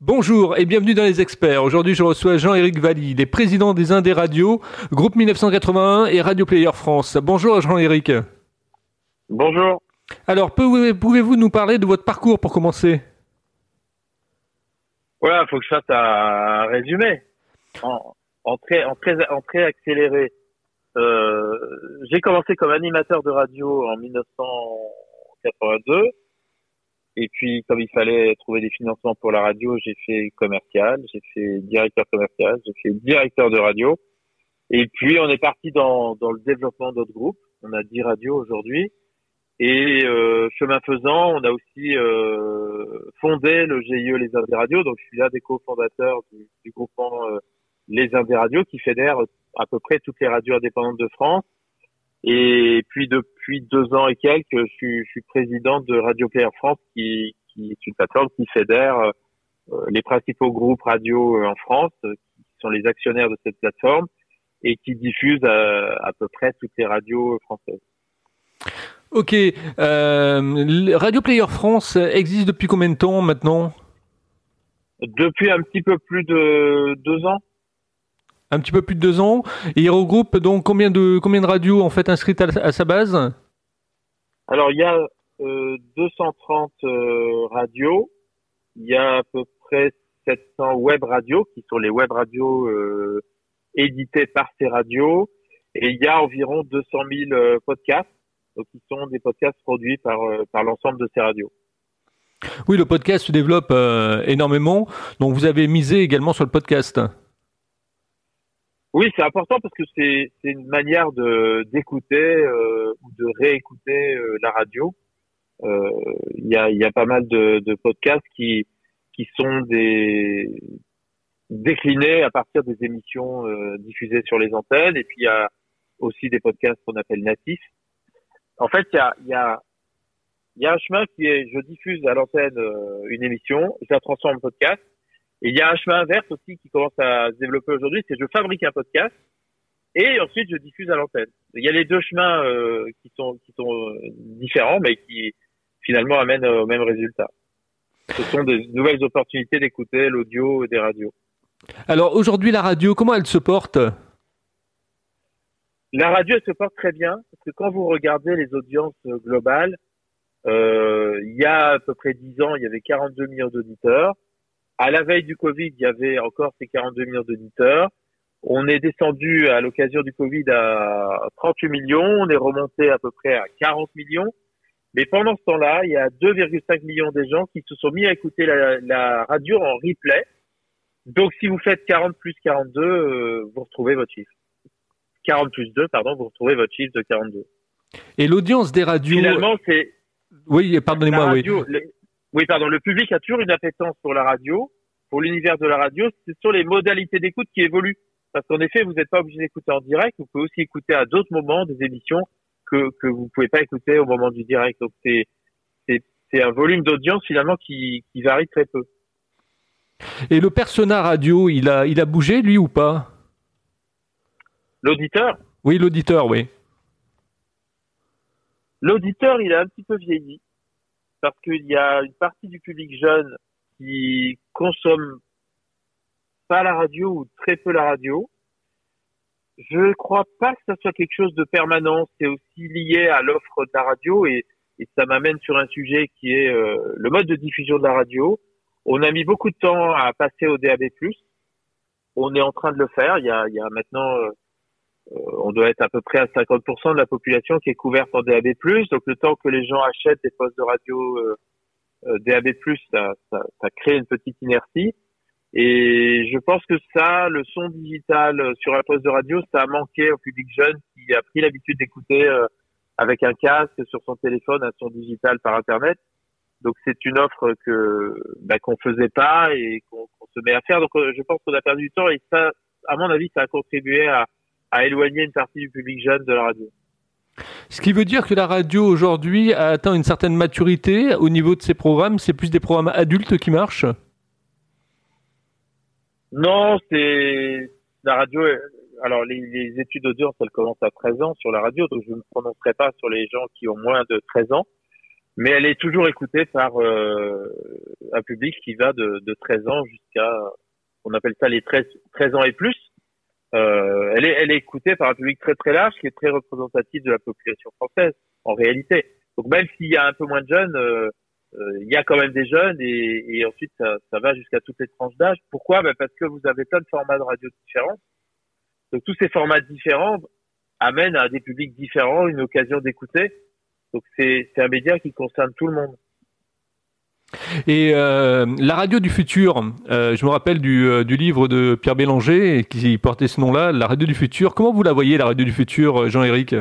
Bonjour et bienvenue dans les experts. Aujourd'hui, je reçois Jean-Éric Valli, il est président des Indés Radio, groupe 1981 et Radio Player France. Bonjour Jean-Éric. Bonjour. Alors, pouvez-vous nous parler de votre parcours pour commencer? Voilà, il faut que je fasse un résumé en, très, en, très, en très accéléré. Euh, j'ai commencé comme animateur de radio en 1982. Et puis, comme il fallait trouver des financements pour la radio, j'ai fait commercial, j'ai fait directeur commercial, j'ai fait directeur de radio. Et puis, on est parti dans, dans le développement d'autres groupes. On a 10 radios aujourd'hui. Et euh, chemin faisant, on a aussi euh, fondé le GIE Les Indes Radio. Donc, je suis l'un des cofondateurs du, du groupement euh, Les Indes Radio qui fédère à peu près toutes les radios indépendantes de France. Et puis depuis deux ans et quelques, je suis, je suis président de Radio Player France, qui, qui est une plateforme qui fédère euh, les principaux groupes radio euh, en France, euh, qui sont les actionnaires de cette plateforme, et qui diffuse à, peu près toutes les radios françaises. Ok. Euh, Radio Player France existe depuis combien de temps maintenant? Depuis un petit peu plus de deux ans un petit peu plus de deux ans. Et il regroupe donc combien de, combien de radios en fait inscrites à, sa base? Alors il y a 230 euh, euh, radios, il y a à peu près 700 web radios qui sont les web radios euh, éditées par ces radios, et il y a environ 200 000 podcasts, donc qui sont des podcasts produits par, par l'ensemble de ces radios. Oui, le podcast se développe énormément, donc vous avez misé également sur le podcast. Oui, c'est important parce que c'est une manière de d'écouter euh, ou de réécouter euh, la radio. Euh, il y, a, y a pas mal de, de podcasts qui qui sont des déclinés à partir des émissions diffusées sur les antennes. Et puis il y a aussi des podcasts qu'on appelle natifs. En fait, il y a, y, a, y a un chemin qui est, je diffuse à l'antenne une émission, je la transforme en podcast et il y a un chemin inverse aussi qui commence à se développer aujourd'hui, c'est je fabrique un podcast et ensuite je diffuse à l'antenne. Il y a les deux chemins euh, qui sont qui sont euh, différents, mais qui finalement amènent au même résultat. Ce sont de nouvelles opportunités d'écouter l'audio des radios. Alors aujourd'hui, la radio, comment elle se porte? La radio, elle se porte très bien parce que quand vous regardez les audiences globales, euh, il y a à peu près 10 ans, il y avait 42 millions d'auditeurs. À la veille du Covid, il y avait encore ces 42 millions d'auditeurs. On est descendu à l'occasion du Covid à 38 millions. On est remonté à peu près à 40 millions. Mais pendant ce temps-là, il y a 2,5 millions de gens qui se sont mis à écouter la, radio en replay. Donc, si vous faites 40 plus 42, euh, vous retrouvez votre chiffre. 40 plus 2, pardon, vous retrouvez votre chiffre de 42. Et l'audience des radios. Finalement, c'est. Oui, pardonnez-moi, oui. Oui, pardon. Le public a toujours une appétence pour la radio, pour l'univers de la radio. Ce sont les modalités d'écoute qui évoluent. Parce qu'en effet, vous n'êtes pas obligé d'écouter en direct. Vous pouvez aussi écouter à d'autres moments des émissions que, que vous pouvez pas écouter au moment du direct. Donc c'est, c'est, c'est un volume d'audience finalement qui, qui varie très peu. Et le persona radio, il a, il a bougé lui ou pas? L'auditeur? Oui, l'auditeur, oui. L'auditeur, il a un petit peu vieilli parce qu'il y a une partie du public jeune qui consomme pas la radio ou très peu la radio. Je ne crois pas que ça soit quelque chose de permanent. C'est aussi lié à l'offre de la radio et, ça m'amène sur un sujet qui est euh, le mode de diffusion de la radio. On a mis beaucoup de temps à passer au DAB+. On est en train de le faire. Il y a, maintenant euh, on doit être à peu près à 50% de la population qui est couverte en DAB+. Donc le temps que les gens achètent des postes de radio euh, euh DAB+, ça, ça, ça, crée une petite inertie. Et je pense que ça, le son digital euh, sur un poste de radio, ça a manqué au public jeune qui a pris l'habitude d'écouter avec un casque sur son téléphone un son digital par Internet. Donc c'est une offre que bah, qu'on faisait pas et qu'on se met à faire. Donc je pense qu'on a perdu du temps et ça, à mon avis, ça a contribué à, à éloigner une partie du public jeune de la radio. Ce qui veut dire que la radio aujourd'hui a atteint une certaine maturité au niveau de ses programmes. C'est plus des programmes adultes qui marchent? Non, c'est la radio. Alors les, études d'audience, elles commencent à 13 ans sur la radio, donc je ne me prononcerai pas sur les gens qui ont moins de 13 ans. mais elle est toujours écoutée par euh, un public qui va de, de 13 ans jusqu'à, on appelle ça les 13, 13 ans et plus. Euh, elle, est, elle est écoutée par un public très très large qui est très représentatif de la population française en réalité. Donc même s'il y a un peu moins de jeunes, euh, euh, il y a quand même des jeunes et, et ensuite ça, ça va jusqu'à toutes les tranches d'âge. Pourquoi? Ben Parce que vous avez plein de formats de radio différents. Donc tous ces formats différents amènent à des publics différents une occasion d'écouter. Donc c'est un média qui concerne tout le monde. Et euh, la radio du futur, euh, je me rappelle du, euh, du, livre de Pierre Bélanger qui portait ce nom-là, la radio du futur. Comment vous la voyez, la radio du futur, Jean-Éric?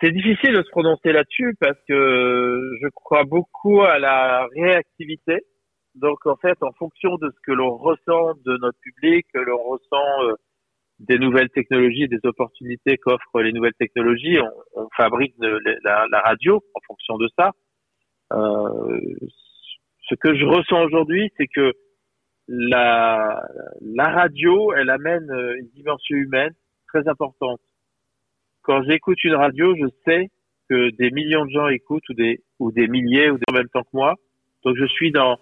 C'est difficile de se prononcer là-dessus parce que je crois beaucoup à la réactivité. Donc en fait, en fonction de ce que l'on ressent de notre public, l'on ressent des nouvelles technologies, des opportunités qu'offrent les nouvelles technologies, on, on fabrique la radio en fonction de ça. Euh, ce que je ressens aujourd'hui, c'est que la, la radio, elle amène une dimension humaine très importante. Quand j'écoute une radio, je sais que des millions de gens écoutent ou des ou des milliers ou des en même temps que moi. Donc je suis dans,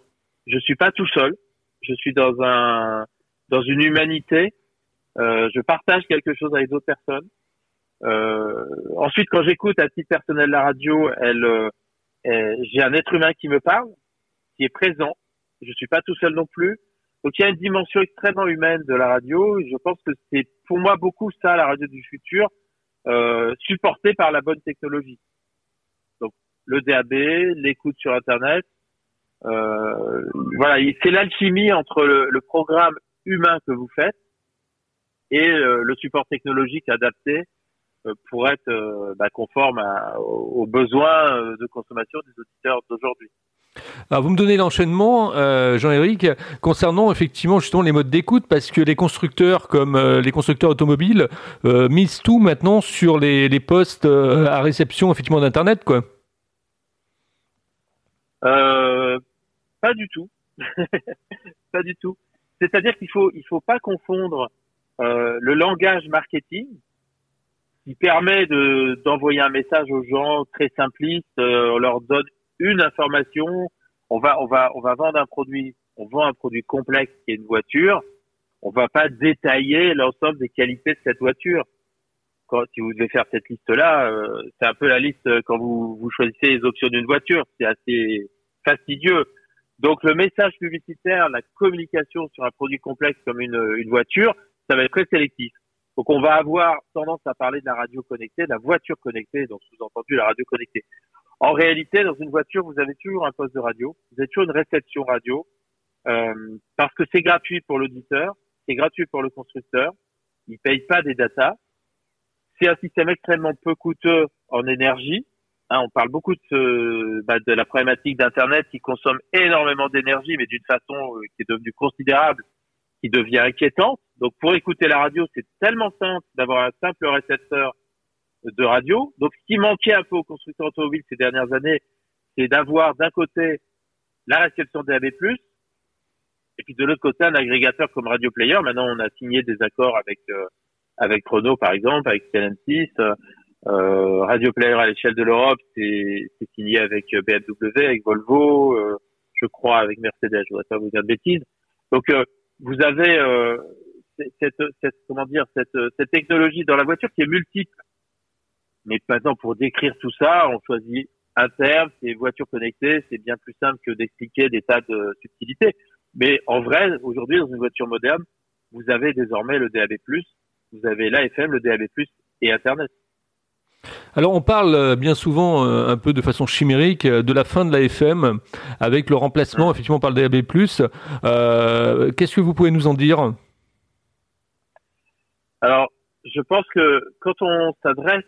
je suis pas tout seul. Je suis dans un dans une humanité. Euh, je partage quelque chose avec d'autres personnes. Euh, ensuite, quand j'écoute à titre personnel la radio, elle euh, euh, j'ai un être humain qui me parle, qui est présent. Je suis pas tout seul non plus. Donc il y a une dimension extrêmement humaine de la radio. Je pense que c'est pour moi beaucoup ça la radio du futur, euh, supportée par la bonne technologie. Donc le DAB, l'écoute sur Internet. Euh, voilà, c'est l'alchimie entre le, programme humain que vous faites et euh, le support technologique adapté euh, pour être euh, bah, conforme aux, besoins euh, de consommation des auditeurs d'aujourd'hui. Alors vous me donnez l'enchaînement, euh, Jean-Éric, concernant effectivement justement les modes d'écoute, parce que les constructeurs comme euh, les constructeurs automobiles euh, misent tout maintenant sur les, les postes à réception effectivement d'Internet, quoi. pas du tout, pas du tout. C'est-à-dire qu'il faut il faut pas confondre le langage marketing qui permet de d'envoyer un message aux gens très simpliste. Euh, on leur donne une information. On va on va on va vendre un produit. On vend un produit complexe qui est une voiture. On va pas détailler l'ensemble des qualités de cette voiture. Quand, si vous devez faire cette liste-là, euh, c'est un peu la liste euh, quand vous, choisissez les options d'une voiture. C'est assez fastidieux. Donc le message publicitaire, la communication sur un produit complexe comme une voiture, ça va être très sélectif. Donc on va avoir tendance à parler de la radio connectée, de la voiture connectée, donc sous-entendu la radio connectée. En réalité, dans une voiture, vous avez toujours un poste de radio, vous avez toujours une réception radio, euh, parce que c'est gratuit pour l'auditeur, c'est gratuit pour le constructeur, il paye pas des datas. C'est un système extrêmement peu coûteux en énergie. Hein, on parle beaucoup de, ce, bah, de la problématique d'Internet qui consomme énormément d'énergie, mais d'une façon euh, qui est devenue considérable qui devient inquiétante. Donc pour écouter la radio, c'est tellement simple d'avoir un simple récepteur de radio. Donc ce qui manquait un peu aux constructeurs automobiles ces dernières années, c'est d'avoir d'un côté la réception DAB+, et puis de l'autre côté un agrégateur comme Radio Player. Maintenant, on a signé des accords avec euh, avec Chrono par exemple, avec Stellantis. Euh, Radio Player à l'échelle de l'Europe, c'est signé avec BMW, avec Volvo, euh, je crois avec Mercedes. Je voudrais pas vous dire de bêtises. Donc euh, vous avez euh, cette, comment dire cette, cette technologie dans la voiture qui est multiple. Mais maintenant, pour décrire tout ça, on choisit un terme, c'est voiture connectée, c'est bien plus simple que d'expliquer des tas de subtilités. Mais en vrai, aujourd'hui, dans une voiture moderne, vous avez désormais le DAB+, vous avez l'AFM, le DAB+, et Internet. Alors on parle euh, bien souvent euh, un peu de façon chimérique euh, de la fin de la FM avec le remplacement effectivement par le DAB+. Qu'est-ce que vous pouvez nous en dire? Alors je pense que quand on s'adresse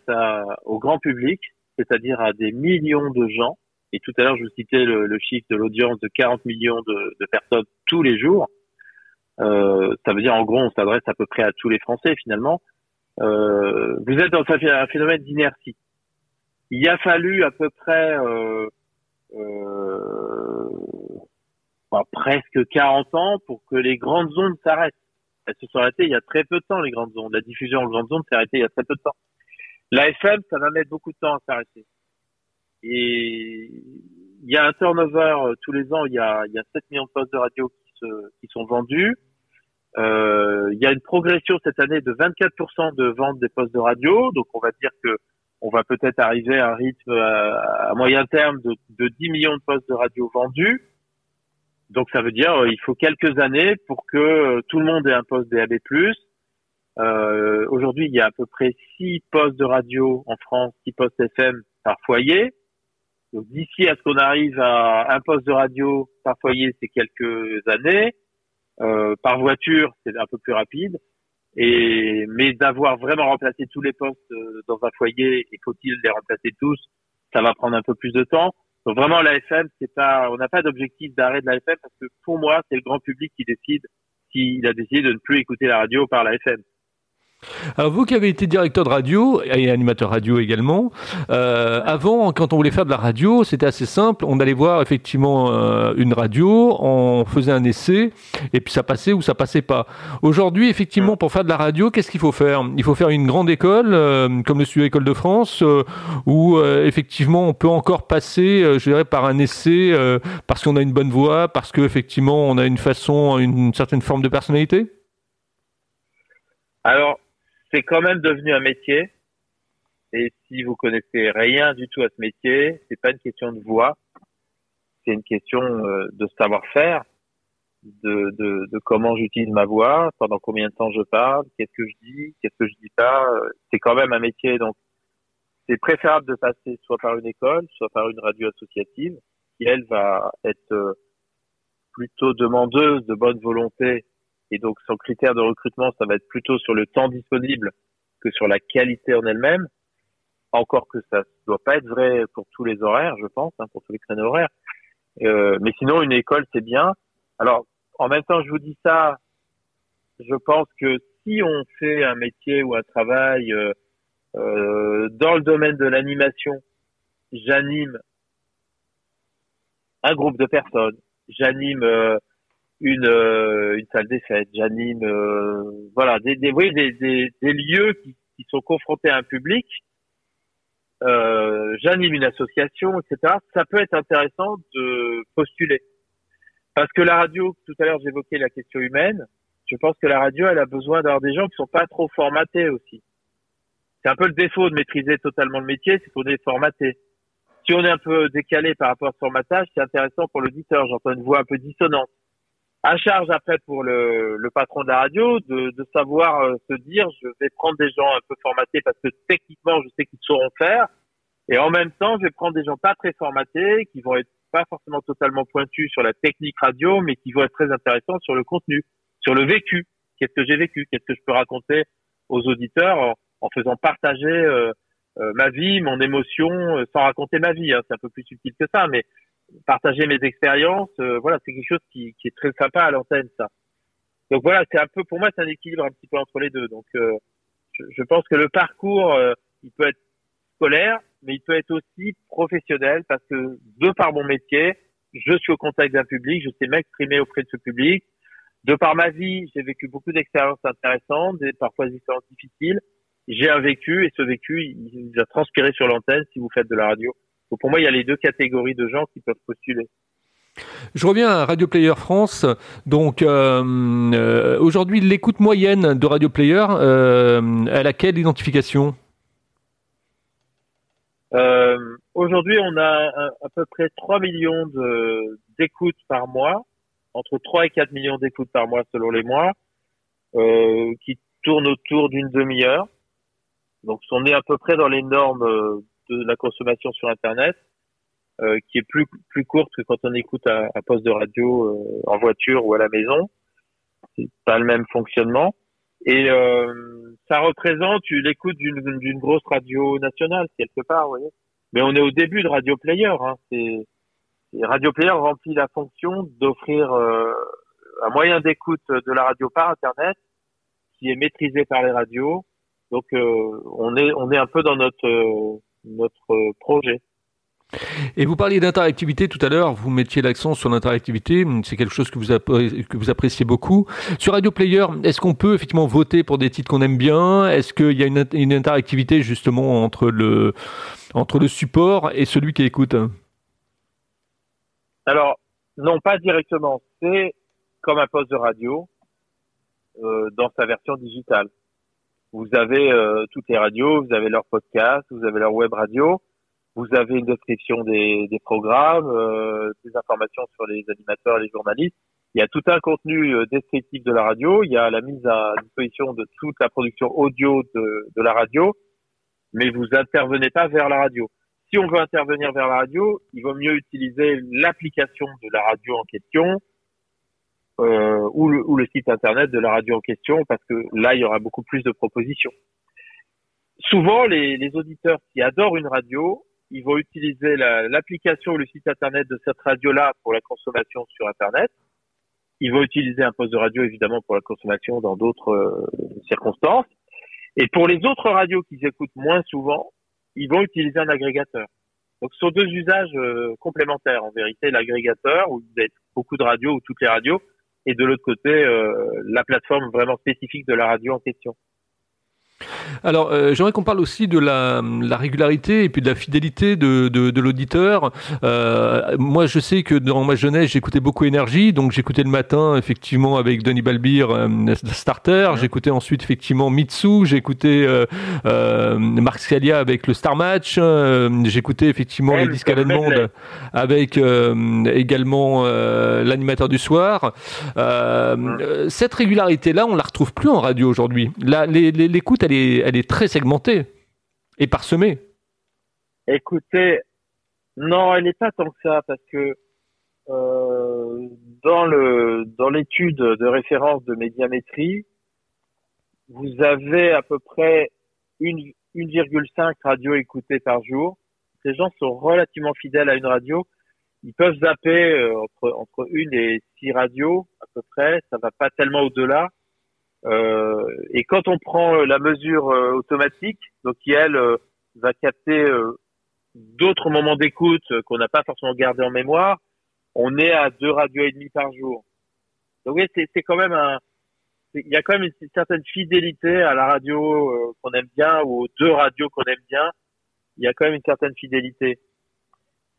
au grand public, c'est-à-dire à des millions de gens, et tout à l'heure je vous citais le, le chiffre de l'audience de 40 millions de, de, personnes tous les jours, euh, ça veut dire en gros on s'adresse à peu près à tous les Français finalement. Euh, vous êtes dans un phénomène d'inertie. Il a fallu à peu près euh, euh, bah, presque 40 ans pour que les grandes ondes s'arrêtent. Elles se sont arrêtées il y a très peu de temps, les grandes ondes. La diffusion en grandes ondes s'est arrêtée il y a très peu de temps. La FM, ça va mettre beaucoup de temps à s'arrêter. et il y a un turnover tous les ans. Il y a, il y a 7 millions de postes de radio qui, se, qui sont vendus. Euh, il y a une progression cette année de 24% de vente des postes de radio. Donc, on va dire que on va peut-être arriver à un rythme à, moyen terme de, de 10 millions de postes de radio vendus. Donc, ça veut dire il faut quelques années pour que tout le monde ait un poste DAB+. Euh, Aujourd'hui, il y a à peu près 6 postes de radio en France, 6 postes FM par foyer. Donc d'ici à ce qu'on arrive à un poste de radio par foyer, c'est quelques années. Euh, par voiture, c'est un peu plus rapide. Et mais d'avoir vraiment remplacé tous les postes euh, dans un foyer, et faut-il les remplacer tous, ça va prendre un peu plus de temps. Donc vraiment la FM, c'est pas, on n'a pas d'objectif d'arrêt de la FM parce que pour moi, c'est le grand public qui décide s'il a décidé de ne plus écouter la radio par la FM. Alors vous qui avez été directeur de radio et animateur radio également, euh, avant quand on voulait faire de la radio, c'était assez simple. On allait voir effectivement euh, une radio, on faisait un essai et puis ça passait ou ça passait pas. Aujourd'hui, effectivement, pour faire de la radio, qu'est-ce qu'il faut faire? Il faut faire une grande école euh, comme le Studio École de France, où effectivement on peut encore passer, je dirais, par un essai parce qu'on a une bonne voix, parce qu'effectivement on a une façon, une certaine forme de personnalité? Alors, c'est quand même devenu un métier. Et si vous connaissez rien du tout à ce métier, c'est pas une question de voix, c'est une question euh, de savoir-faire, de, de, de, comment j'utilise ma voix, pendant combien de temps je parle, qu'est-ce que je dis, qu'est-ce que je dis pas. C'est quand même un métier, donc c'est préférable de passer soit par une école, soit par une radio associative, qui elle va être euh, plutôt demandeuse de bonne volonté et donc, son critère de recrutement, ça va être plutôt sur le temps disponible que sur la qualité en elle-même. Encore que ça ne doit pas être vrai pour tous les horaires, je pense, hein, pour tous les créneaux horaires. Euh, mais sinon, une école, c'est bien. Alors, en même temps, je vous dis ça, je pense que si on fait un métier ou un travail euh, euh, dans le domaine de l'animation, j'anime un groupe de personnes, j'anime euh, une, euh, une salle des fêtes, j'anime euh, voilà des des, oui, des, des, des, lieux qui, qui sont confrontés à un public, euh, j'anime une association, etc. Ça peut être intéressant de postuler parce que la radio, tout à l'heure j'évoquais la question humaine. Je pense que la radio, elle a besoin d'avoir des gens qui sont pas trop formatés aussi. C'est un peu le défaut de maîtriser totalement le métier, c'est qu'on est formaté. Si on est un peu décalé par rapport à ce formatage, c'est intéressant pour l'auditeur. J'entends une voix un peu dissonante à charge après pour le, le patron de la radio de, de savoir euh, se dire je vais prendre des gens un peu formatés parce que techniquement je sais qu'ils sauront faire. Et en même temps je vais prendre des gens pas très formatés qui vont être pas forcément totalement pointus sur la technique radio mais qui vont être très intéressants sur le contenu sur le vécu. Qu'est-ce que j'ai vécu? Qu'est-ce que je peux raconter aux auditeurs en, en faisant partager euh, euh, ma vie mon émotion sans raconter ma vie hein. c'est un peu plus subtil que ça mais partager mes expériences, euh, voilà, c'est quelque chose qui, qui, est très sympa à l'antenne, ça. Donc voilà, c'est un peu, pour moi, c'est un équilibre un petit peu entre les deux. Donc, euh, je, je, pense que le parcours, euh, il peut être scolaire, mais il peut être aussi professionnel parce que de par mon métier, je suis au contact d'un public, je sais m'exprimer auprès de ce public. De par ma vie, j'ai vécu beaucoup d'expériences intéressantes, et parfois des expériences difficiles. J'ai un vécu et ce vécu, il, il a transpiré sur l'antenne si vous faites de la radio pour moi, il y a les deux catégories de gens qui peuvent postuler. Je reviens à Radio Player France. Donc euh, euh, aujourd'hui, l'écoute moyenne de Radio Player, euh, elle a quelle identification? Euh, Aujourd'hui, on a à, peu près 3 millions d'écoutes par mois, entre 3 et 4 millions d'écoutes par mois selon les mois, qui tournent autour d'une demi-heure. Donc, on est à peu près dans les normes de la consommation sur Internet, euh, qui est plus plus courte que quand on écoute un, poste de radio euh, en voiture ou à la maison. C'est pas le même fonctionnement. Et euh, ça représente l'écoute d'une d'une grosse radio nationale quelque part, vous voyez. Mais on est au début de Radio Player. Hein. C'est Radio Player remplit la fonction d'offrir un moyen d'écoute de la radio par Internet qui est maîtrisé par les radios. Donc on est on est un peu dans notre notre projet. Et vous parliez d'interactivité tout à l'heure, vous mettiez l'accent sur l'interactivité, c'est quelque chose que vous, que vous appréciez beaucoup. Sur Radio Player, est-ce qu'on peut effectivement voter pour des titres qu'on aime bien? Est-ce qu'il y a une, une, interactivité justement entre le, entre le support et celui qui écoute? Alors, non, pas directement. C'est comme un poste de radio euh, dans sa version digitale. Vous avez euh, toutes les radios, vous avez leur podcast, vous avez leur web radio vous avez une description des, des programmes, euh, des informations sur les animateurs et les journalistes. Il y a tout un contenu euh, descriptif de la radio. Il y a la mise à disposition de toute la production audio de, de la radio, mais vous intervenez pas vers la radio. Si on veut intervenir vers la radio, il vaut mieux utiliser l'application de la radio en question euh, ou, le, ou le site internet de la radio en question, parce que là, il y aura beaucoup plus de propositions. Souvent, les, les auditeurs qui adorent une radio ils vont utiliser l'application ou le site internet de cette radio-là pour la consommation sur internet. Ils vont utiliser un poste de radio évidemment pour la consommation dans d'autres euh, circonstances. Et pour les autres radios qu'ils écoutent moins souvent, ils vont utiliser un agrégateur. Donc ce sont deux usages euh, complémentaires en vérité, l'agrégateur où vous avez beaucoup de radios ou toutes les radios, et de l'autre côté euh, la plateforme vraiment spécifique de la radio en question. Alors, euh, j'aimerais qu'on parle aussi de la, la, régularité et puis de la fidélité de, de, de l'auditeur. Euh, moi, je sais que dans ma jeunesse, j'écoutais beaucoup Énergie, donc j'écoutais le matin, effectivement, avec Denis Balbir, euh, Starter. J'écoutais ensuite, effectivement, Mitsu. J'écoutais Marc Scalia avec le Star Match. j'écoutais, effectivement, les disques allemandes avec également l'animateur du soir. Cette régularité-là, on la retrouve plus en radio aujourd'hui. L'écoute, elle est elle est très segmentée et parsemée. Écoutez, non, elle n'est pas tant que ça parce que euh, dans le dans l'étude de référence de médiamétrie, vous avez à peu près une 1,5 radios écoutées par jour. Ces gens sont relativement fidèles à une radio. Ils peuvent zapper euh, entre entre une et six radios à peu près. Ça va pas tellement au-delà. Euh, et quand on prend euh, la mesure euh, automatique, donc qui elle va capter d'autres moments d'écoute qu'on n'a pas forcément gardé en mémoire, on est à deux radios et demi par jour. Donc oui, c'est quand même un, il y a quand même une, certaine fidélité à la radio qu'on aime bien ou aux deux radios qu'on aime bien. Il y a quand même une certaine fidélité.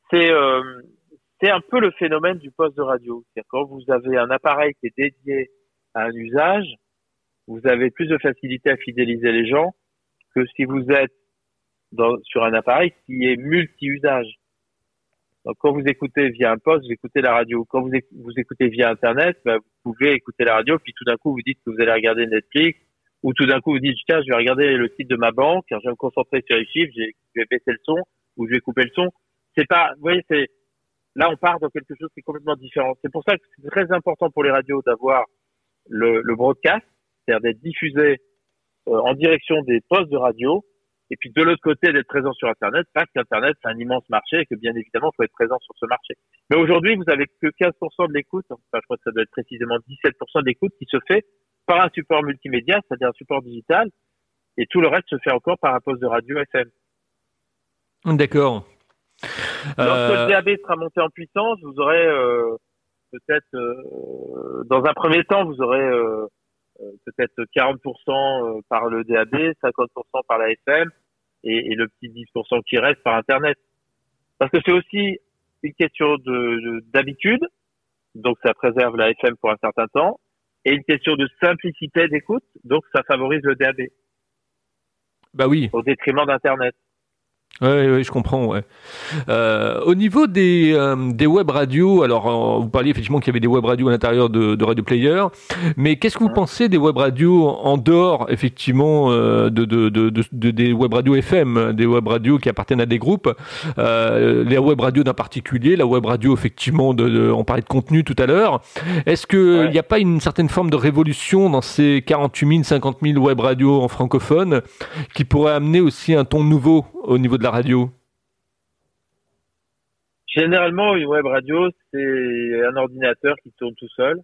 C'est c'est un peu le phénomène du poste de radio. C'est-à-dire quand vous avez un appareil qui est dédié à un usage, vous avez plus de facilité à fidéliser les gens que si vous êtes dans, sur un appareil qui est multi-usage. Donc, quand vous écoutez via un poste, vous écoutez la radio. Quand vous, vous écoutez via Internet, bah, vous pouvez écouter la radio, puis tout d'un coup, vous dites que vous allez regarder Netflix, ou tout d'un coup, vous dites, tiens, je vais regarder le site de ma banque, je vais me concentrer sur les chiffres, je vais baisser le son, ou je vais couper le son. C'est pas, vous voyez, c'est, là, on part dans quelque chose qui est complètement différent. C'est pour ça que c'est très important pour les radios d'avoir le, le broadcast, c'est-à-dire d'être diffusé euh, en direction des postes de radio, et puis de l'autre côté d'être présent sur Internet, parce qu'Internet c'est un immense marché et que bien évidemment il faut être présent sur ce marché. Mais aujourd'hui, vous avez que 15% de l'écoute, enfin je crois que ça doit être précisément 17% de l'écoute qui se fait par un support multimédia, c'est-à-dire un support digital, et tout le reste se fait encore par un poste de radio FM. D'accord. Lorsque le DAB sera monté en puissance, vous aurez euh, peut-être, euh, dans un premier temps, vous aurez euh, euh, peut-être 40% euh, par le DAB, 50% par la FM et, et, le petit 10% qui reste par Internet. Parce que c'est aussi une question de d'habitude, donc ça préserve la FM pour un certain temps, et une question de simplicité d'écoute, donc ça favorise le DAB. Bah oui. Au détriment d'Internet. Oui, ouais, je comprends. Ouais. Euh, au niveau des, euh, des web radios, alors euh, vous parliez effectivement qu'il y avait des web radios à l'intérieur de, de Radio Player, mais qu'est-ce que vous pensez des web radios en dehors effectivement euh, de, de, de, de, des web radios FM, des web radios qui appartiennent à des groupes, euh, les web radios d'un particulier, la web radio effectivement, de, on parlait de contenu tout à l'heure. Est-ce qu'il n'y a pas une certaine forme de révolution dans ces 48 000, 50 000 web radios en francophone qui pourrait amener aussi un ton nouveau au niveau de la radio Généralement, une web radio, c'est un ordinateur qui tourne tout seul.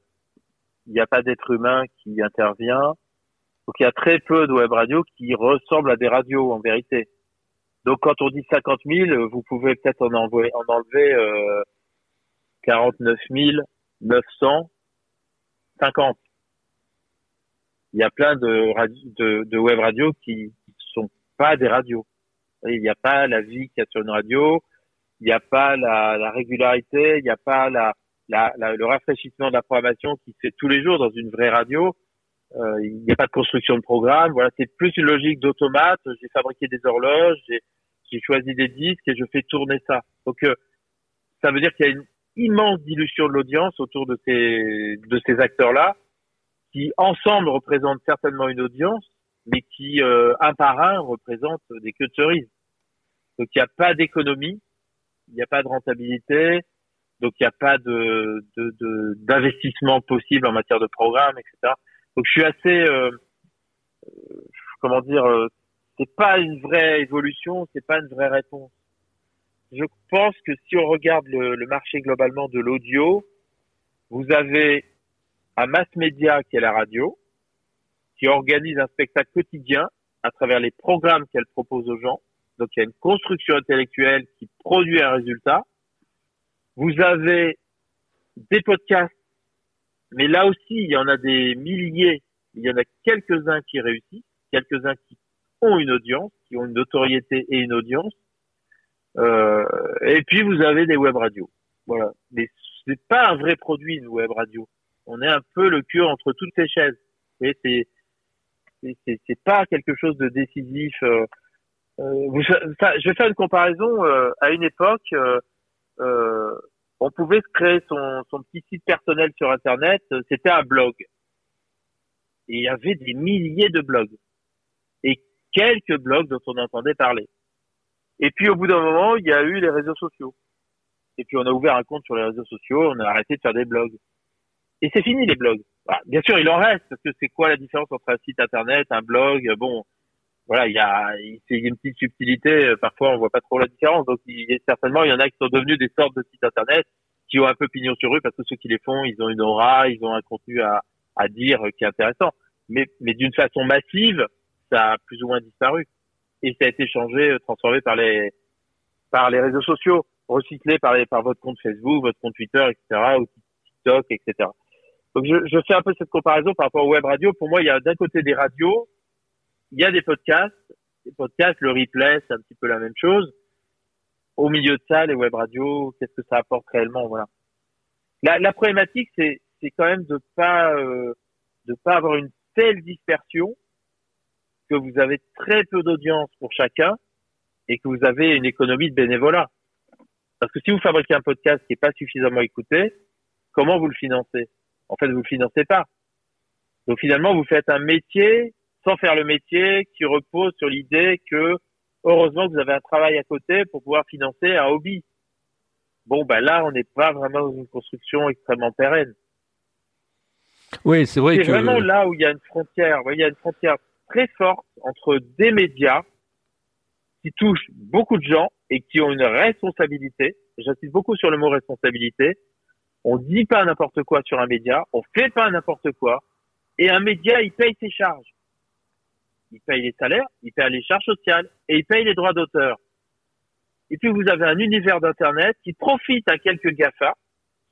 Il n'y a pas d'être humain qui intervient. Donc il y a très peu de web radios qui ressemblent à des radios en vérité. Donc quand on dit 50 000, vous pouvez peut-être en, enlever, en enlever euh, 49 950. Il y a plein de, de, de web radios qui ne sont pas des radios. Il n'y a pas la vie qu'il y a sur une radio, il n'y a pas la, la régularité, il n'y a pas la, la, le rafraîchissement de la programmation qui se fait tous les jours dans une vraie radio. Euh, il n'y a pas de construction de programme. Voilà, c'est plus une logique d'automate. J'ai fabriqué des horloges, j'ai choisi des disques et je fais tourner ça. Donc, euh, ça veut dire qu'il y a une immense dilution de l'audience autour de ces de ces acteurs-là, qui ensemble représentent certainement une audience, mais qui euh, un par un représentent des queues de cerises. Donc, il n'y a pas d'économie, il n'y a pas de rentabilité, donc il n'y a pas de d'investissement possible en matière de programme, etc. Donc je suis assez, euh, euh, comment dire, euh, c'est pas une vraie évolution, c'est pas une vraie réponse. Je pense que si on regarde le, le marché globalement de l'audio, vous avez un mass média qui est la radio, qui organise un spectacle quotidien à travers les programmes qu'elle propose aux gens. Donc il y a une construction intellectuelle qui produit un résultat. Vous avez des podcasts mais là aussi, il y en a des milliers, il y en a quelques-uns qui réussissent, quelques-uns qui ont une audience, qui ont une notoriété et une audience. Euh, et puis vous avez des web radios. Voilà. Mais c'est pas un vrai produit une web radio. On est un peu le cul entre toutes ces chaises. Et c'est c'est c'est pas quelque chose de décisif. Euh, ça, je vais faire une comparaison. Euh, à une époque, euh, euh on pouvait créer son, son petit site personnel sur Internet, c'était un blog. Et il y avait des milliers de blogs. Et quelques blogs dont on entendait parler. Et puis au bout d'un moment, il y a eu les réseaux sociaux. Et puis on a ouvert un compte sur les réseaux sociaux, on a arrêté de faire des blogs. Et c'est fini les blogs. Bah, bien sûr, il en reste, parce que c'est quoi la différence entre un site internet, un blog? Bon, voilà, il y a, c'est une petite subtilité. Euh, parfois, on voit pas trop la différence. Donc, il y a, certainement, il y en a qui sont devenus des sortes de sites internet qui ont un peu pignon sur rue parce que ceux qui les font, ils ont une aura, ils ont un contenu à, à dire qui est intéressant. Mais, mais d'une façon massive, ça a plus ou moins disparu et ça a été changé, euh, transformé par les par les réseaux sociaux, recyclé par les, par votre compte Facebook, votre compte Twitter, etc. ou TikTok, etc. Donc, je, je fais un peu cette comparaison par rapport au web radio. Pour moi, il y a d'un côté des radios il y a des podcasts. Les podcasts, le replay, c'est un petit peu la même chose. Au milieu de ça, les web radios, qu'est-ce que ça apporte réellement, voilà. La, la problématique, c'est, c'est quand même de pas, euh, de pas avoir une telle dispersion que vous avez très peu d'audience pour chacun et que vous avez une économie de bénévolat. Parce que si vous fabriquez un podcast qui n'est pas suffisamment écouté, comment vous le financez? En fait, vous le financez pas. Donc finalement, vous faites un métier sans faire le métier qui repose sur l'idée que heureusement vous avez un travail à côté pour pouvoir financer un hobby. Bon, ben là, on n'est pas vraiment dans une construction extrêmement pérenne. Oui, c'est vrai. C'est vraiment là où il y a une frontière. Il y a une frontière très forte entre des médias qui touchent beaucoup de gens et qui ont une responsabilité. J'insiste beaucoup sur le mot responsabilité. On dit pas n'importe quoi sur un média, on fait pas n'importe quoi, et un média, il paye ses charges il paye les salaires, il paye les charges sociales et il paye les droits d'auteur. Et puis vous avez un univers d'Internet qui profite à quelques GAFA,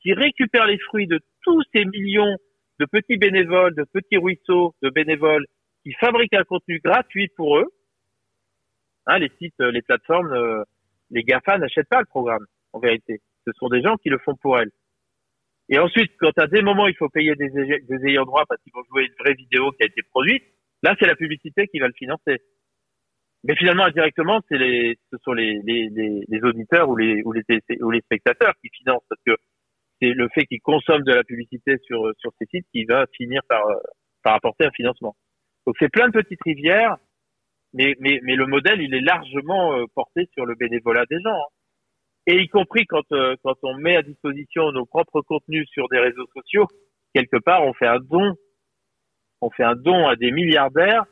qui récupère les fruits de tous ces millions de petits bénévoles, de petits ruisseaux de bénévoles qui fabriquent un contenu gratuit pour eux. Hein, les sites, les plateformes, euh, les GAFA n'achètent pas le programme, en vérité. Ce sont des gens qui le font pour elles. Et ensuite, quand à des moments il faut payer des, des ayants droit parce qu'ils vont jouer une vraie vidéo qui a été produite, Là, c'est la publicité qui va le financer. Mais finalement, indirectement, c'est les, ce sont les, les, les, auditeurs ou les, ou les, ou les spectateurs qui financent parce que c'est le fait qu'ils consomment de la publicité sur, sur ces sites qui va finir par, par apporter un financement. Donc c'est plein de petites rivières, mais, mais, mais le modèle, il est largement euh, porté sur le bénévolat des gens. Hein. Et y compris quand, euh, quand on met à disposition nos propres contenus sur des réseaux sociaux, quelque part, on fait un don on fait un don à des milliardaires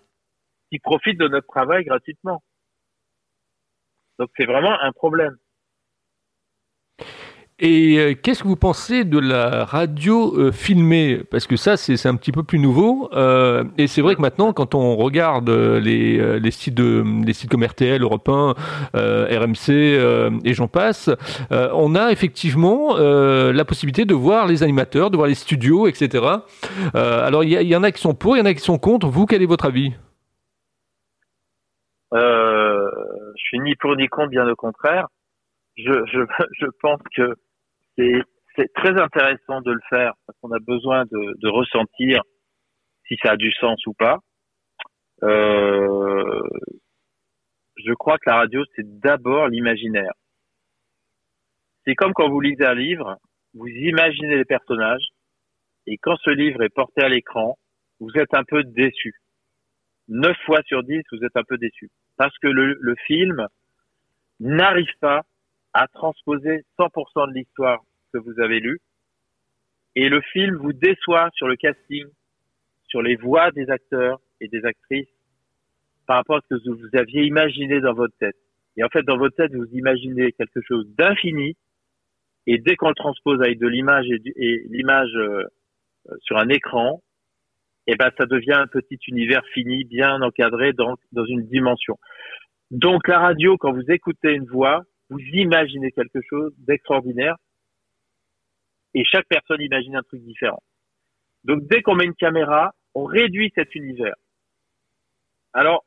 qui profitent de notre travail gratuitement. Donc c'est vraiment un problème. Et euh, qu'est-ce que vous pensez de la radio euh, filmée? Parce que ça, c'est un petit peu plus nouveau. Euh, et c'est vrai que maintenant, quand on regarde les, les, sites, de, les sites comme RTL, Europe 1, RMC et j'en passe, on a effectivement la possibilité de voir les animateurs, de voir les studios, etc. alors, il y, y, en a qui sont pour, il y en a qui sont contre. Vous, quel est votre avis? Je suis ni pour ni contre, bien au contraire je, je, je pense que c'est très intéressant de le faire parce qu'on a besoin de, de, ressentir si ça a du sens ou pas. Euh, je crois que la radio, c'est d'abord l'imaginaire. C'est comme quand vous lisez un livre, vous imaginez les personnages, et quand ce livre est porté à l'écran, vous êtes un peu déçu. Neuf fois sur dix, vous êtes un peu déçu. Parce que le, le film n'arrive pas à transposer 100% de l'histoire que vous avez lue. Et le film vous déçoit sur le casting, sur les voix des acteurs et des actrices par rapport à ce que vous aviez imaginé dans votre tête. Et en fait, dans votre tête, vous imaginez quelque chose d'infini. Et dès qu'on le transpose avec de l'image et, l'image euh, sur un écran, et eh ben, ça devient un petit univers fini, bien encadré dans, dans une dimension. Donc, la radio, quand vous écoutez une voix, vous imaginez quelque chose d'extraordinaire et chaque personne imagine un truc différent. Donc dès qu'on met une caméra, on réduit cet univers. Alors,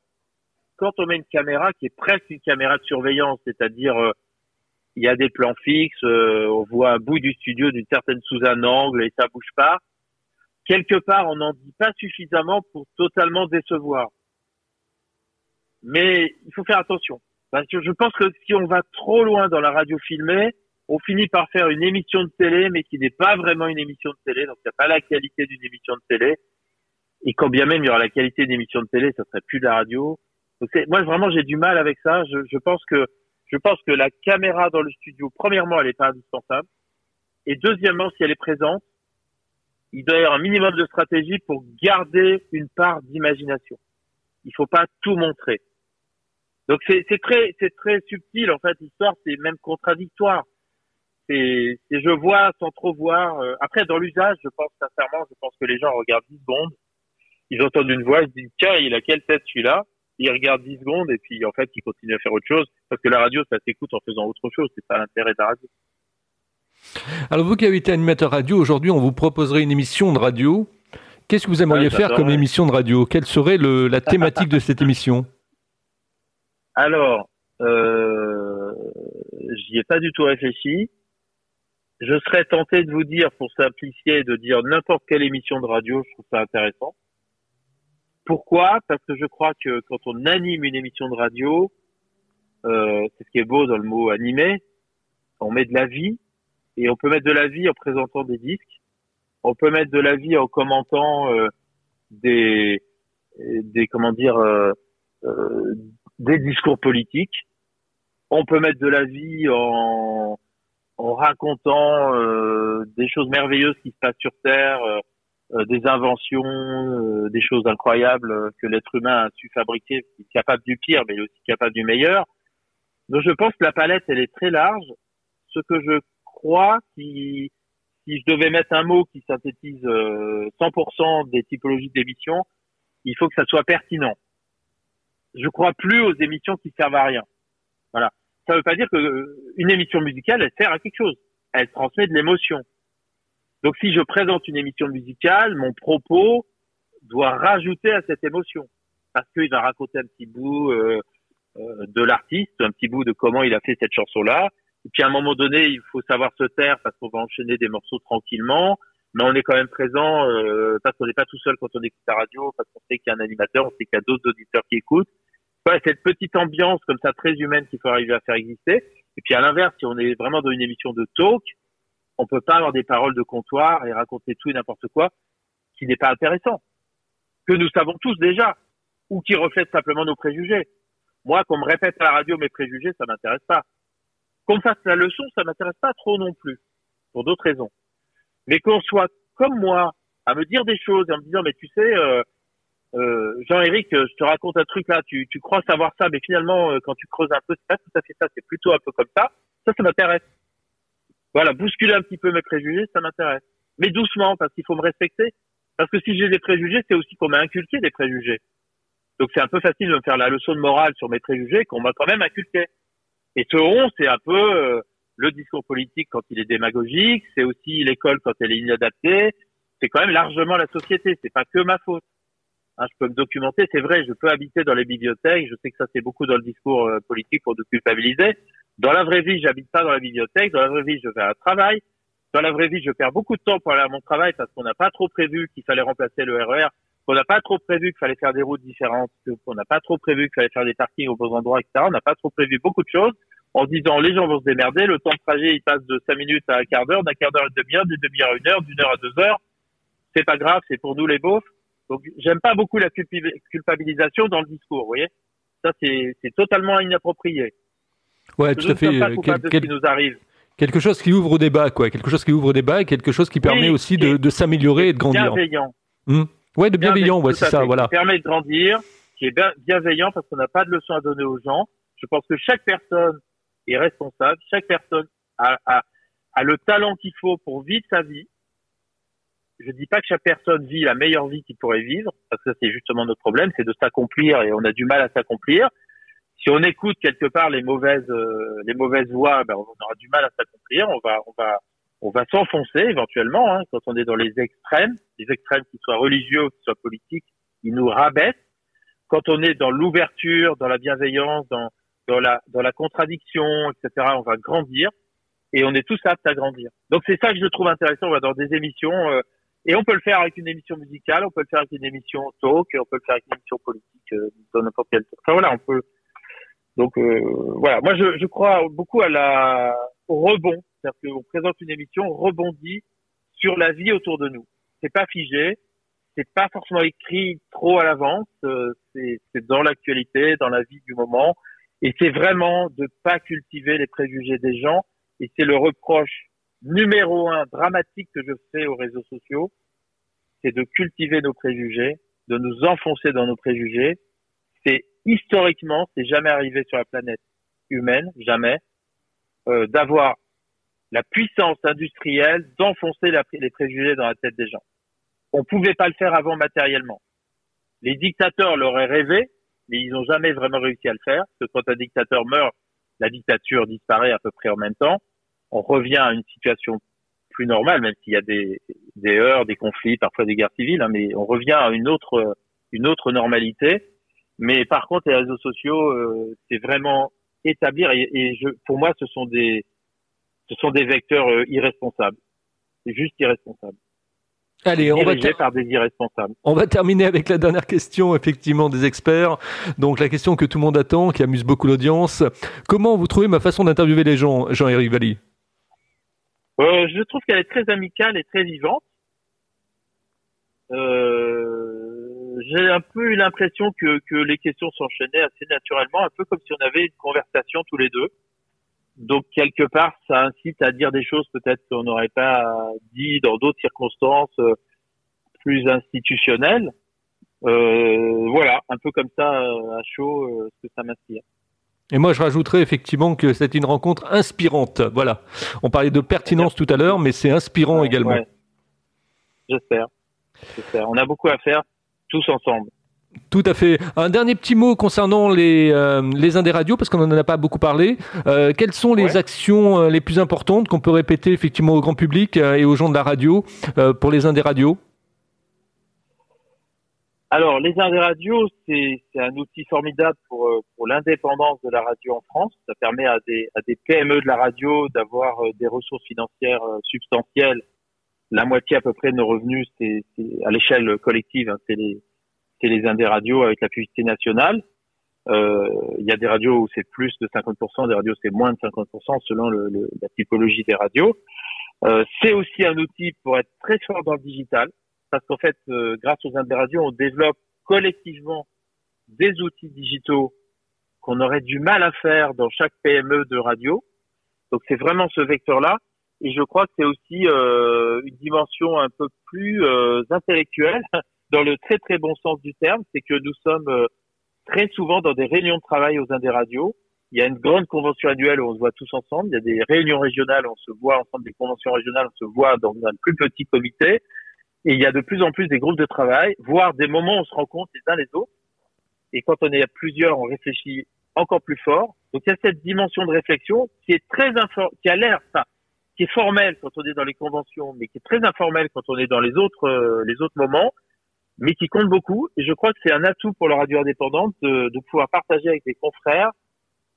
quand on met une caméra qui est presque une caméra de surveillance, c'est-à-dire euh, il y a des plans fixes, euh, on voit un bout du studio d'une certaine sous un angle et ça bouge pas. Quelque part, on n'en dit pas suffisamment pour totalement décevoir. Mais il faut faire attention. Je pense que si on va trop loin dans la radio filmée, on finit par faire une émission de télé, mais qui n'est pas vraiment une émission de télé, donc il n'y a pas la qualité d'une émission de télé. Et quand bien même il y aura la qualité d'une émission de télé, ça serait plus de la radio. Donc moi vraiment j'ai du mal avec ça. Je, je, pense que je pense que la caméra dans le studio, premièrement, elle n'est pas indispensable, et deuxièmement, si elle est présente, il doit y avoir un minimum de stratégie pour garder une part d'imagination. Il faut pas tout montrer. Donc c'est très c'est très subtil en fait l'histoire c'est même contradictoire. C'est je vois sans trop voir. Euh, après dans l'usage je pense sincèrement je pense que les gens regardent 10 secondes, ils entendent une voix ils se disent tiens il a quelle tête celui-là, ils regardent 10 secondes et puis en fait ils continuent à faire autre chose parce que la radio ça s'écoute en faisant autre chose c'est pas l'intérêt de la radio. Alors vous qui avez été animateur radio aujourd'hui on vous proposerait une émission de radio. Qu'est-ce que vous aimeriez faire comme émission de radio? Quelle serait le, la thématique de cette émission? Alors, euh, j'y ai pas du tout réfléchi. Je serais tenté de vous dire, pour simplifier, de dire n'importe quelle émission de radio, je trouve ça intéressant. Pourquoi? Parce que je crois que quand on anime une émission de radio, euh, c'est ce qui est beau dans le mot animé, on met de la vie, et on peut mettre de la vie en présentant des disques, on peut mettre de la vie en commentant euh, des, des comment dire, euh, euh des discours politiques. On peut mettre de la vie en, en racontant euh, des choses merveilleuses qui se passent sur Terre, euh, euh, des inventions, des choses incroyables que l'être humain a su fabriquer, capable du pire, mais aussi capable du meilleur. Donc je pense que la palette, elle est très large. Ce que je crois, si, si je devais mettre un mot qui synthétise 100% des typologies d'émissions, il faut que ça soit pertinent je crois plus aux émissions qui servent à rien. Voilà. Ça veut pas dire que euh, une émission musicale, elle sert à quelque chose. Elle transmet de l'émotion. Donc si je présente une émission musicale, mon propos doit rajouter à cette émotion. Parce qu'il va raconter un petit bout euh, euh, de l'artiste, un petit bout de comment il a fait cette chanson-là. Et puis à un moment donné, il faut savoir se taire parce qu'on va enchaîner des morceaux tranquillement. Mais on est quand même présent parce qu'on n'est pas tout seul quand on écoute la radio, parce qu'on sait qu'il y a un animateur, on sait qu'il y a d'autres auditeurs qui écoutent cette petite ambiance comme ça très humaine qu'il faut arriver à faire exister. Et puis à l'inverse, si on est vraiment dans une émission de talk, on peut pas avoir des paroles de comptoir et raconter tout et n'importe quoi qui n'est pas intéressant, que nous savons tous déjà, ou qui reflète simplement nos préjugés. Moi, qu'on me répète à la radio mes préjugés, ça m'intéresse pas. Qu'on me fasse la leçon, ça m'intéresse pas trop non plus, pour d'autres raisons. Mais qu'on soit comme moi à me dire des choses et en me disant, mais tu sais, euh, euh, Jean-Éric, je te raconte un truc là, tu, tu crois savoir ça, mais finalement, euh, quand tu creuses un peu, c'est pas tout à fait ça, c'est plutôt un peu comme ça. Ça, ça m'intéresse. voilà, bousculer un petit peu mes préjugés, ça m'intéresse. Mais doucement, parce qu'il faut me respecter. Parce que si j'ai des préjugés, c'est aussi qu'on m'a inculqué des préjugés. Donc c'est un peu facile de me faire la leçon de morale sur mes préjugés qu'on m'a quand même inculqué. Et ce on, c'est un peu euh, le discours politique quand il est démagogique, c'est aussi l'école quand elle est inadaptée, c'est quand même largement la société, c'est pas que ma faute. Hein, je peux me documenter, c'est vrai, je peux habiter dans les bibliothèques, je sais que ça c'est beaucoup dans le discours euh, politique pour nous culpabiliser. Dans la vraie vie, j'habite pas dans la bibliothèque, dans la vraie vie, je fais un travail. Dans la vraie vie, je perds beaucoup de temps pour aller à mon travail parce qu'on n'a pas trop prévu qu'il fallait remplacer le RER, e qu'on n'a pas trop prévu qu'il fallait faire des routes différentes, qu'on n'a pas trop prévu qu'il fallait faire des parkings aux bons endroits, etc. On n'a pas trop prévu beaucoup de choses en disant les gens vont se démerder, le temps de trajet il passe de 5 minutes à un quart d'heure, d'un quart d'heure à une demi-heure, d'une demi-heure à une heure, d'une heure à deux heures. C'est pas grave, c'est pour nous les beaufs. Donc j'aime pas beaucoup la culpabilisation dans le discours, vous voyez. Ça c'est totalement inapproprié. Ouais, tout à fait. de ce qui nous arrive. Quelque chose qui ouvre au débat, quoi. Quelque chose qui ouvre au débat et quelque chose qui permet aussi de, de s'améliorer et de grandir. Bienveillant. Hmm. Ouais, de bienveillant, ouais, c'est ça, voilà. Qui permet de grandir, qui est bienveillant parce qu'on n'a pas de leçons à donner aux gens. Je pense que chaque personne est responsable. Chaque personne a, a, a le talent qu'il faut pour vivre sa vie. Je dis pas que chaque personne vit la meilleure vie qu'il pourrait vivre, parce que c'est justement notre problème, c'est de s'accomplir et on a du mal à s'accomplir. Si on écoute quelque part les mauvaises euh, les mauvaises voix, ben on aura du mal à s'accomplir. On va on va on va s'enfoncer éventuellement hein, quand on est dans les extrêmes, les extrêmes qui soient religieux ou qui soient politiques, ils nous rabaissent. Quand on est dans l'ouverture, dans la bienveillance, dans dans la, dans la contradiction, etc. On va grandir et on est tous aptes à grandir. Donc c'est ça que je trouve intéressant. On va dans des émissions euh, et on peut le faire avec une émission musicale, on peut le faire avec une émission talk, on peut le faire avec une émission politique euh, dans n'importe quel. Enfin voilà, on peut. Donc euh, voilà, moi je, je crois beaucoup à la au rebond, c'est-à-dire qu'on présente une émission, on rebondit sur la vie autour de nous. C'est pas figé, c'est pas forcément écrit trop à l'avance, c'est dans l'actualité, dans la vie du moment. Et c'est vraiment de pas cultiver les préjugés des gens. Et c'est le reproche numéro un dramatique que je fais aux réseaux sociaux, c'est de cultiver nos préjugés, de nous enfoncer dans nos préjugés. C'est historiquement, c'est jamais arrivé sur la planète humaine, jamais, euh, d'avoir la puissance industrielle d'enfoncer les préjugés dans la tête des gens. On pouvait pas le faire avant matériellement. Les dictateurs l'auraient rêvé, mais ils n'ont jamais vraiment réussi à le faire. Parce que quand un dictateur meurt, la dictature disparaît à peu près en même temps. On revient à une situation plus normale, même s'il y a des, des heurts, des conflits, parfois des guerres civiles, hein, mais on revient à une autre, une autre normalité. Mais par contre, les réseaux sociaux, euh, c'est vraiment établir et, et, je, pour moi, ce sont des, ce sont des vecteurs euh, irresponsables. C'est juste irresponsable. Allez, on va, par des irresponsables. on va terminer avec la dernière question, effectivement, des experts. Donc, la question que tout le monde attend, qui amuse beaucoup l'audience. Comment vous trouvez ma façon d'interviewer les gens, Jean-Éric Valli? Euh, Je trouve qu'elle est très amicale et très vivante. Euh, J'ai un peu eu l'impression que, que les questions s'enchaînaient assez naturellement, un peu comme si on avait une conversation tous les deux. Donc quelque part, ça incite à dire des choses peut-être qu'on n'aurait pas dit dans d'autres circonstances euh, plus institutionnelles. Euh, voilà, un peu comme ça euh, à chaud, ce que ça m'inspire. Et moi, je rajouterais effectivement que c'est une rencontre inspirante. Voilà. On parlait de pertinence tout à l'heure, mais c'est inspirant également. Ouais. J'espère. J'espère. On a beaucoup à faire tous ensemble. Tout à fait. Un dernier petit mot concernant les, euh, les Indés Radio, parce qu'on n'en a pas beaucoup parlé. Euh, quelles sont les ouais. actions euh, les plus importantes qu'on peut répéter effectivement au grand public euh, et aux gens de la radio euh, pour les Indés Radio Alors, les Indés Radio, c'est un outil formidable pour, euh, pour l'indépendance de la radio en France. Ça permet à des, à des PME de la radio d'avoir des ressources financières substantielles. La moitié à peu près de nos revenus, c'est à l'échelle collective, hein, c'est les les indés radios avec la publicité nationale. Euh, il y a des radios où c'est plus de 50%, des radios c'est moins de 50% selon le, le, la typologie des radios. Euh, c'est aussi un outil pour être très fort dans le digital, parce qu'en fait, euh, grâce aux indés radios, on développe collectivement des outils digitaux qu'on aurait du mal à faire dans chaque PME de radio. Donc c'est vraiment ce vecteur-là. Et je crois que c'est aussi euh, une dimension un peu plus euh, intellectuelle dans le très très bon sens du terme, c'est que nous sommes très souvent dans des réunions de travail aux Indes radios Il y a une grande convention annuelle où on se voit tous ensemble. Il y a des réunions régionales où on se voit ensemble, des conventions régionales où on se voit dans un plus petit comité. Et il y a de plus en plus des groupes de travail, voire des moments où on se rencontre les uns les autres. Et quand on est à plusieurs, on réfléchit encore plus fort. Donc il y a cette dimension de réflexion qui est très qui a l'air, enfin, qui est formelle quand on est dans les conventions, mais qui est très informelle quand on est dans les autres euh, les autres moments, mais qui compte beaucoup. Et je crois que c'est un atout pour la radio indépendante de, de pouvoir partager avec des confrères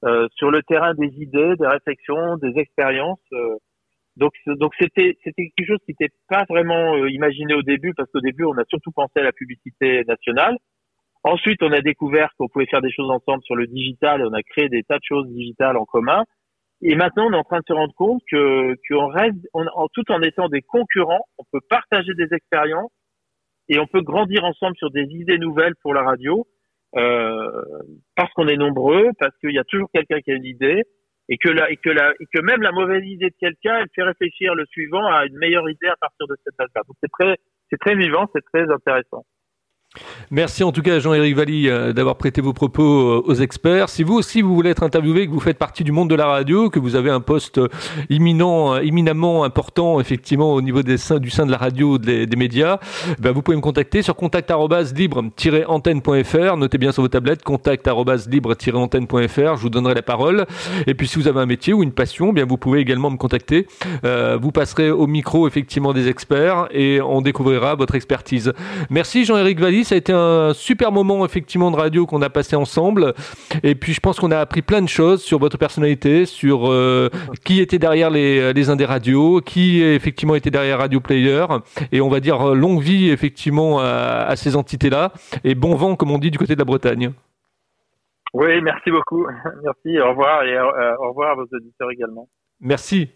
euh, sur le terrain des idées, des réflexions, des expériences. Euh. Donc donc c'était c'était quelque chose qui n'était pas vraiment euh, imaginé au début parce qu'au début on a surtout pensé à la publicité nationale. Ensuite, on a découvert qu'on pouvait faire des choses ensemble sur le digital et on a créé des tas de choses digitales en commun. Et maintenant, on est en train de se rendre compte que qu'on reste, en, tout en étant des concurrents, on peut partager des expériences et on peut grandir ensemble sur des idées nouvelles pour la radio euh, parce qu'on est nombreux, parce qu'il y a toujours quelqu'un qui a une idée et que la, et que la, et que même la mauvaise idée de quelqu'un, elle fait réfléchir le suivant à une meilleure idée à partir de cette base-là. Donc c'est très, c'est très vivant, c'est très intéressant. Merci en tout cas Jean-Éric Valli euh, d'avoir prêté vos propos euh, aux experts. Si vous aussi vous voulez être interviewé, que vous faites partie du monde de la radio, que vous avez un poste euh, imminent, éminemment important effectivement au niveau du sein de la radio des, médias, ben vous pouvez me contacter sur contact@libre-antenne.fr. Notez bien sur vos tablettes contact@libre-antenne.fr. Je vous donnerai la parole. Et puis si vous avez un métier ou une passion, bien vous pouvez également me contacter. vous passerez au micro effectivement des experts et on découvrira votre expertise. Merci Jean-Éric Valli ça a été un super moment effectivement de radio qu'on a passé ensemble. Et puis je pense qu'on a appris plein de choses sur votre personnalité, sur euh, qui était derrière les, les Indés Radio, qui effectivement était derrière Radio Player. Et on va dire euh, longue vie effectivement à, ces entités-là. Et bon vent, comme on dit, du côté de la Bretagne. Oui, merci beaucoup. Merci, au revoir et euh, au revoir à vos auditeurs également. Merci.